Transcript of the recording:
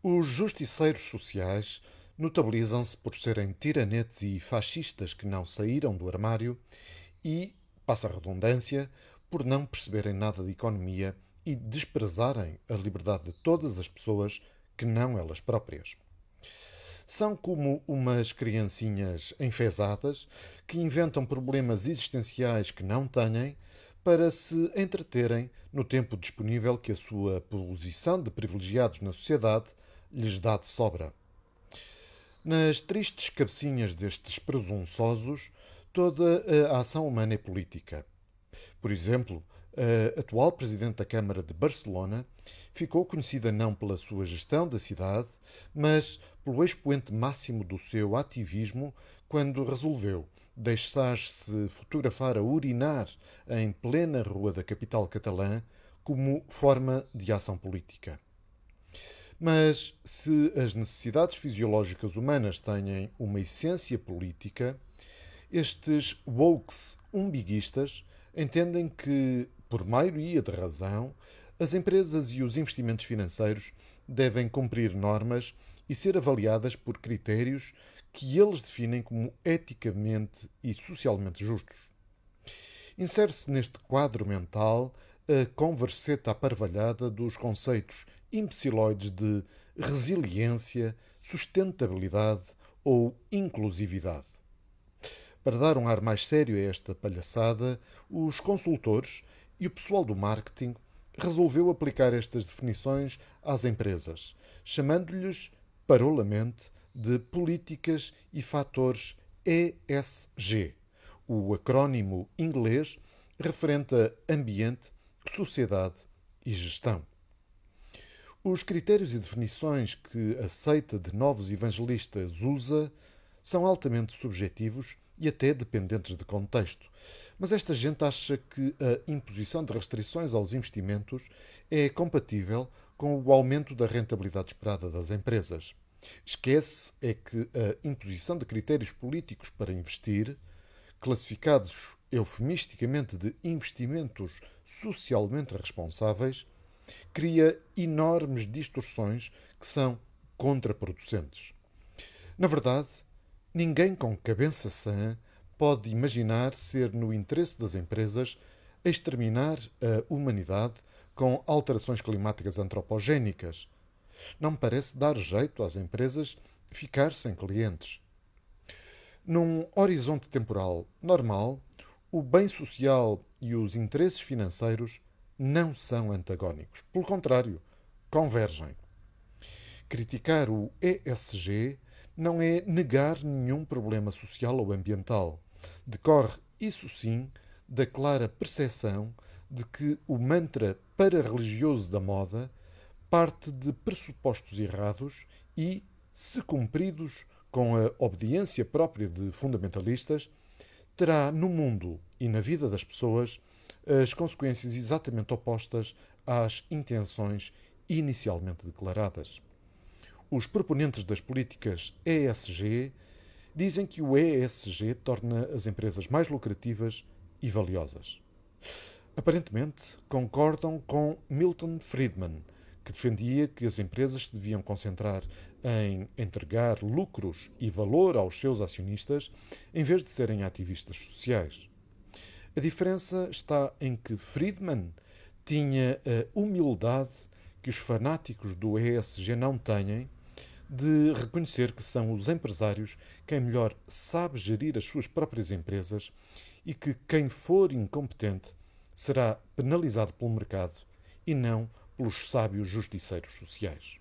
Os justiceiros sociais notabilizam-se por serem tiranetes e fascistas que não saíram do armário e, passa a redundância, por não perceberem nada de economia e desprezarem a liberdade de todas as pessoas que não elas próprias. São como umas criancinhas enfesadas que inventam problemas existenciais que não têm para se entreterem no tempo disponível que a sua posição de privilegiados na sociedade lhes dá de sobra. Nas tristes cabecinhas destes presunçosos, toda a ação humana é política. Por exemplo, a atual presidente da Câmara de Barcelona ficou conhecida não pela sua gestão da cidade, mas pelo expoente máximo do seu ativismo quando resolveu deixar-se fotografar a urinar em plena rua da capital catalã como forma de ação política. Mas se as necessidades fisiológicas humanas têm uma essência política, estes wokes umbiguistas entendem que, por maioria de razão, as empresas e os investimentos financeiros devem cumprir normas e ser avaliadas por critérios que eles definem como eticamente e socialmente justos. Insere-se neste quadro mental a converseta aparvalhada dos conceitos imbeciloides de resiliência, sustentabilidade ou inclusividade. Para dar um ar mais sério a esta palhaçada, os consultores e o pessoal do marketing resolveu aplicar estas definições às empresas, chamando-lhes parolamente de políticas e fatores ESG, o acrónimo inglês referente a ambiente, sociedade e gestão. Os critérios e definições que a seita de novos evangelistas usa são altamente subjetivos e até dependentes de contexto. Mas esta gente acha que a imposição de restrições aos investimentos é compatível com o aumento da rentabilidade esperada das empresas. Esquece é que a imposição de critérios políticos para investir, classificados eufemisticamente de investimentos socialmente responsáveis, cria enormes distorções que são contraproducentes. Na verdade, ninguém com cabeça sã pode imaginar ser no interesse das empresas exterminar a humanidade com alterações climáticas antropogénicas. Não parece dar jeito às empresas ficar sem clientes. Num horizonte temporal normal, o bem social e os interesses financeiros não são antagónicos. Pelo contrário, convergem. Criticar o ESG não é negar nenhum problema social ou ambiental. Decorre, isso sim, da clara percepção de que o mantra para-religioso da moda parte de pressupostos errados e, se cumpridos com a obediência própria de fundamentalistas, terá no mundo e na vida das pessoas as consequências exatamente opostas às intenções inicialmente declaradas. Os proponentes das políticas ESG dizem que o ESG torna as empresas mais lucrativas e valiosas. Aparentemente, concordam com Milton Friedman, que defendia que as empresas se deviam concentrar em entregar lucros e valor aos seus acionistas em vez de serem ativistas sociais. A diferença está em que Friedman tinha a humildade que os fanáticos do ESG não têm de reconhecer que são os empresários quem melhor sabe gerir as suas próprias empresas e que quem for incompetente será penalizado pelo mercado e não pelos sábios justiceiros sociais.